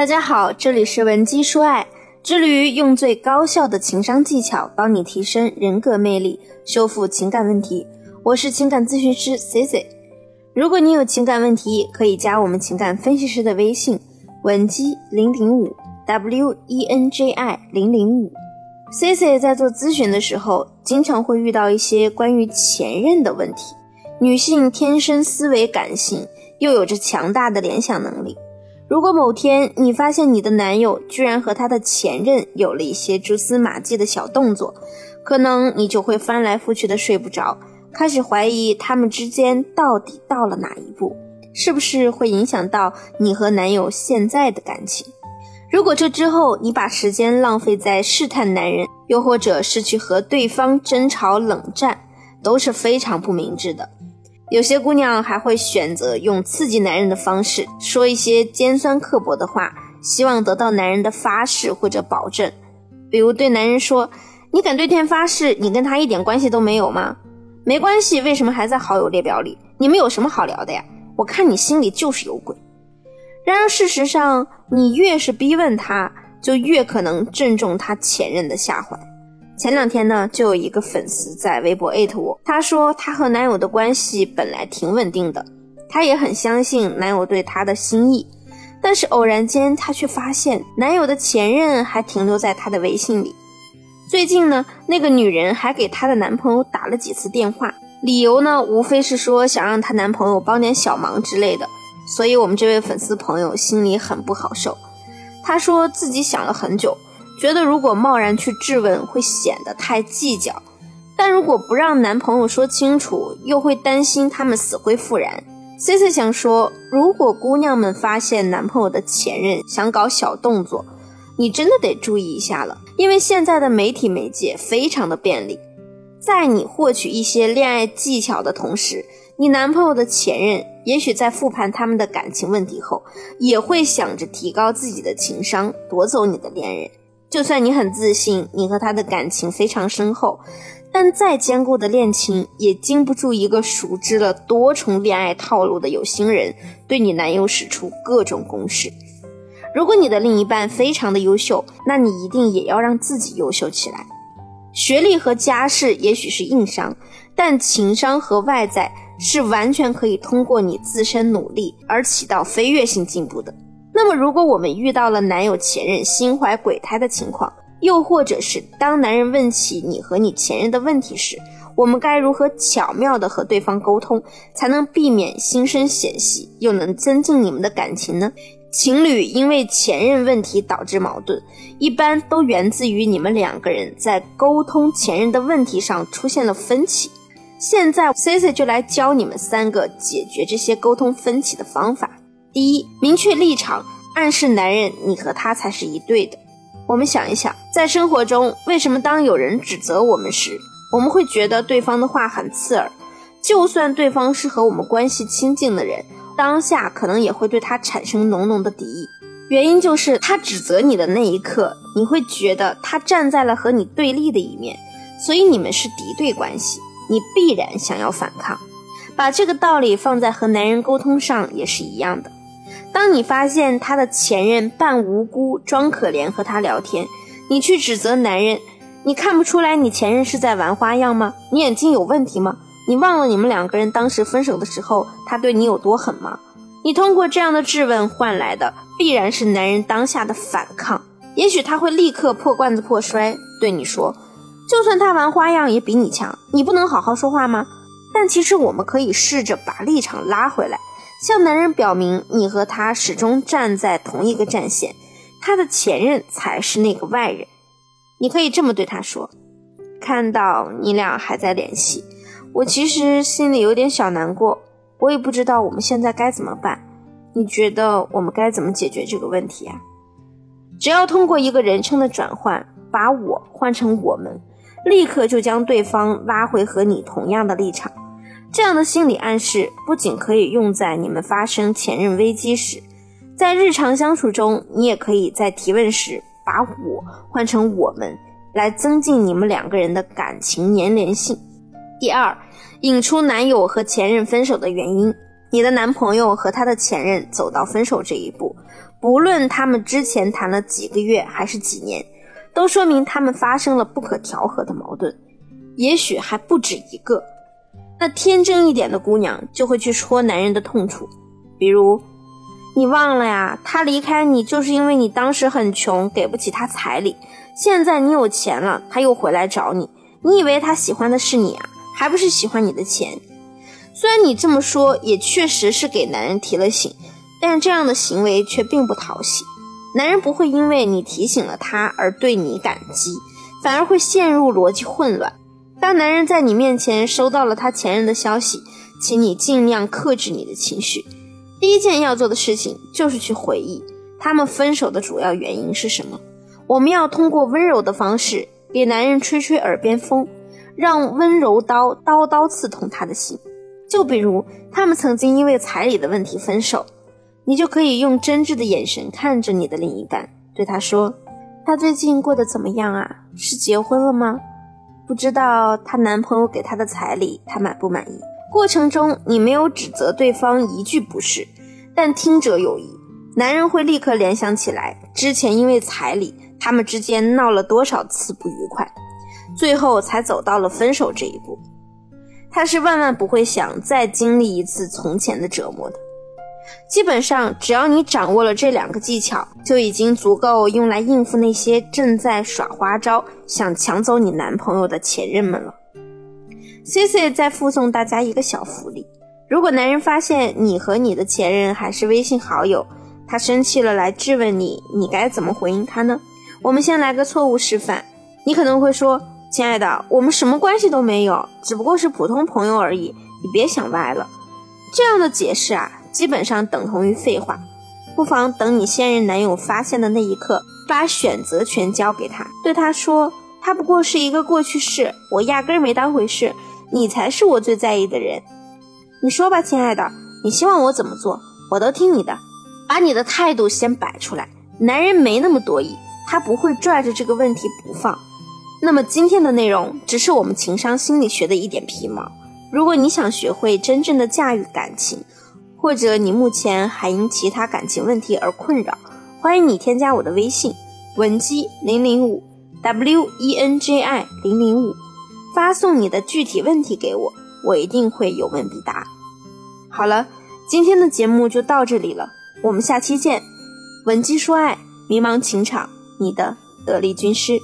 大家好，这里是文姬说爱，致力于用最高效的情商技巧帮你提升人格魅力，修复情感问题。我是情感咨询师 C C。如果你有情感问题，可以加我们情感分析师的微信文姬零零五 W E N J I 零零五。C C 在做咨询的时候，经常会遇到一些关于前任的问题。女性天生思维感性，又有着强大的联想能力。如果某天你发现你的男友居然和他的前任有了一些蛛丝马迹的小动作，可能你就会翻来覆去的睡不着，开始怀疑他们之间到底到了哪一步，是不是会影响到你和男友现在的感情？如果这之后你把时间浪费在试探男人，又或者是去和对方争吵冷战，都是非常不明智的。有些姑娘还会选择用刺激男人的方式，说一些尖酸刻薄的话，希望得到男人的发誓或者保证。比如对男人说：“你敢对天发誓，你跟他一点关系都没有吗？没关系，为什么还在好友列表里？你们有什么好聊的呀？我看你心里就是有鬼。”然而事实上，你越是逼问他，就越可能正中他前任的下怀。前两天呢，就有一个粉丝在微博艾特我，她说她和男友的关系本来挺稳定的，她也很相信男友对她的心意，但是偶然间她却发现男友的前任还停留在她的微信里。最近呢，那个女人还给她的男朋友打了几次电话，理由呢无非是说想让她男朋友帮点小忙之类的，所以我们这位粉丝朋友心里很不好受，她说自己想了很久。觉得如果贸然去质问会显得太计较，但如果不让男朋友说清楚，又会担心他们死灰复燃。C C 想说，如果姑娘们发现男朋友的前任想搞小动作，你真的得注意一下了，因为现在的媒体媒介非常的便利，在你获取一些恋爱技巧的同时，你男朋友的前任也许在复盘他们的感情问题后，也会想着提高自己的情商，夺走你的恋人。就算你很自信，你和他的感情非常深厚，但再坚固的恋情也经不住一个熟知了多重恋爱套路的有心人对你男友使出各种攻势。如果你的另一半非常的优秀，那你一定也要让自己优秀起来。学历和家世也许是硬伤，但情商和外在是完全可以通过你自身努力而起到飞跃性进步的。那么，如果我们遇到了男友前任心怀鬼胎的情况，又或者是当男人问起你和你前任的问题时，我们该如何巧妙的和对方沟通，才能避免心生嫌隙，又能增进你们的感情呢？情侣因为前任问题导致矛盾，一般都源自于你们两个人在沟通前任的问题上出现了分歧。现在 C C 就来教你们三个解决这些沟通分歧的方法。第一，明确立场，暗示男人你和他才是一对的。我们想一想，在生活中，为什么当有人指责我们时，我们会觉得对方的话很刺耳？就算对方是和我们关系亲近的人，当下可能也会对他产生浓浓的敌意。原因就是他指责你的那一刻，你会觉得他站在了和你对立的一面，所以你们是敌对关系，你必然想要反抗。把这个道理放在和男人沟通上也是一样的。当你发现他的前任扮无辜、装可怜和他聊天，你去指责男人，你看不出来你前任是在玩花样吗？你眼睛有问题吗？你忘了你们两个人当时分手的时候，他对你有多狠吗？你通过这样的质问换来的必然是男人当下的反抗，也许他会立刻破罐子破摔，对你说，就算他玩花样也比你强，你不能好好说话吗？但其实我们可以试着把立场拉回来。向男人表明，你和他始终站在同一个战线，他的前任才是那个外人。你可以这么对他说：“看到你俩还在联系，我其实心里有点小难过。我也不知道我们现在该怎么办。你觉得我们该怎么解决这个问题啊？”只要通过一个人称的转换，把我换成我们，立刻就将对方拉回和你同样的立场。这样的心理暗示不仅可以用在你们发生前任危机时，在日常相处中，你也可以在提问时把我换成我们，来增进你们两个人的感情粘连性。第二，引出男友和前任分手的原因。你的男朋友和他的前任走到分手这一步，不论他们之前谈了几个月还是几年，都说明他们发生了不可调和的矛盾，也许还不止一个。那天真一点的姑娘就会去戳男人的痛处，比如，你忘了呀？他离开你就是因为你当时很穷，给不起他彩礼。现在你有钱了，他又回来找你，你以为他喜欢的是你啊？还不是喜欢你的钱？虽然你这么说，也确实是给男人提了醒，但这样的行为却并不讨喜。男人不会因为你提醒了他而对你感激，反而会陷入逻辑混乱。当男人在你面前收到了他前任的消息，请你尽量克制你的情绪。第一件要做的事情就是去回忆他们分手的主要原因是什么。我们要通过温柔的方式给男人吹吹耳边风，让温柔刀刀刀刺痛他的心。就比如他们曾经因为彩礼的问题分手，你就可以用真挚的眼神看着你的另一半，对他说：“他最近过得怎么样啊？是结婚了吗？”不知道她男朋友给她的彩礼，她满不满意？过程中你没有指责对方一句不是，但听者有意，男人会立刻联想起来之前因为彩礼，他们之间闹了多少次不愉快，最后才走到了分手这一步。他是万万不会想再经历一次从前的折磨的。基本上，只要你掌握了这两个技巧，就已经足够用来应付那些正在耍花招、想抢走你男朋友的前任们了。C C 再附送大家一个小福利：如果男人发现你和你的前任还是微信好友，他生气了来质问你，你该怎么回应他呢？我们先来个错误示范。你可能会说：“亲爱的，我们什么关系都没有，只不过是普通朋友而已，你别想歪了。”这样的解释啊。基本上等同于废话，不妨等你现任男友发现的那一刻，把选择权交给他，对他说：“他不过是一个过去式，我压根没当回事，你才是我最在意的人。”你说吧，亲爱的，你希望我怎么做，我都听你的。把你的态度先摆出来，男人没那么多疑，他不会拽着这个问题不放。那么今天的内容只是我们情商心理学的一点皮毛，如果你想学会真正的驾驭感情。或者你目前还因其他感情问题而困扰，欢迎你添加我的微信文姬零零五 w e n j i 零零五，发送你的具体问题给我，我一定会有问必答。好了，今天的节目就到这里了，我们下期见。文姬说爱，迷茫情场，你的得力军师。